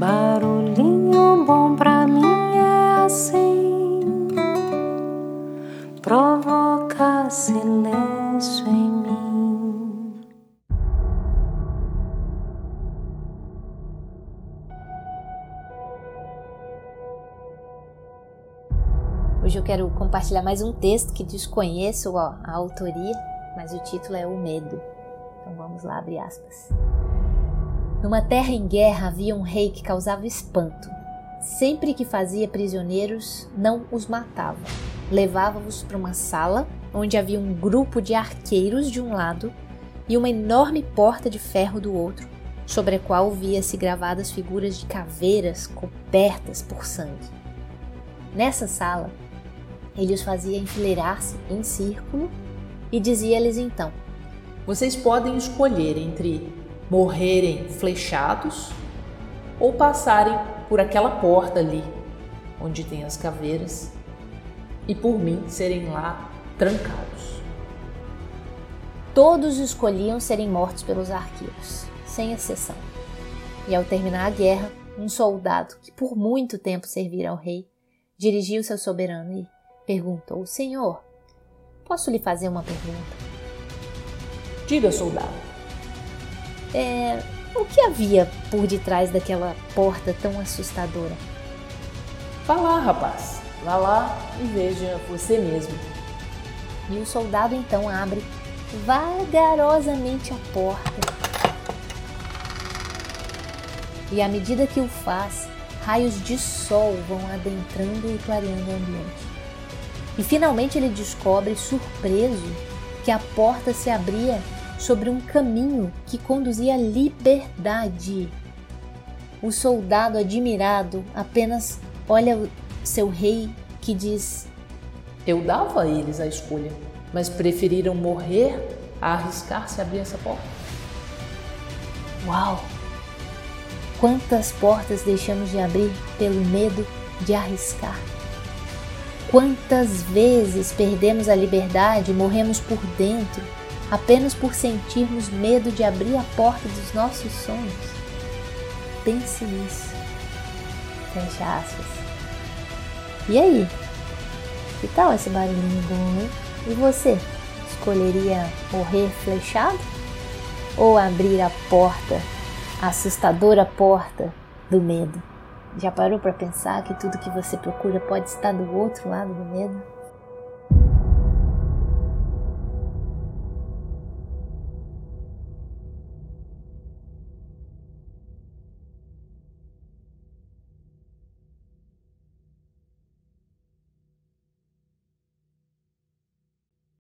Barulhinho bom pra mim é assim, provoca silêncio em mim. Hoje eu quero compartilhar mais um texto que desconheço a autoria, mas o título é O Medo. Então vamos lá, abre aspas. Numa terra em guerra havia um rei que causava espanto. Sempre que fazia prisioneiros, não os matava. Levava-os para uma sala onde havia um grupo de arqueiros de um lado e uma enorme porta de ferro do outro, sobre a qual via-se gravadas figuras de caveiras cobertas por sangue. Nessa sala, ele os fazia enfileirar-se em círculo e dizia-lhes então: Vocês podem escolher entre morrerem flechados ou passarem por aquela porta ali, onde tem as caveiras, e por mim serem lá trancados. Todos escolhiam serem mortos pelos arqueiros, sem exceção. E ao terminar a guerra, um soldado que por muito tempo servira ao rei dirigiu-se ao soberano e perguntou: Senhor, posso lhe fazer uma pergunta? Diga, soldado. É, o que havia por detrás daquela porta tão assustadora? Vá lá, rapaz. Vá lá e veja você mesmo. E o soldado então abre vagarosamente a porta. E à medida que o faz, raios de sol vão adentrando e clareando o ambiente. E finalmente ele descobre, surpreso, que a porta se abria sobre um caminho que conduzia à liberdade. O soldado admirado apenas olha o seu rei que diz: Eu dava a eles a escolha, mas preferiram morrer a arriscar-se a abrir essa porta. Uau! Quantas portas deixamos de abrir pelo medo de arriscar? Quantas vezes perdemos a liberdade e morremos por dentro apenas por sentirmos medo de abrir a porta dos nossos sonhos? Pense nisso. Fecha aspas. E aí? Que tal esse barulhinho bom, hein? E você? Escolheria morrer flechado? Ou abrir a porta, a assustadora porta do medo? Já parou para pensar que tudo que você procura pode estar do outro lado do medo?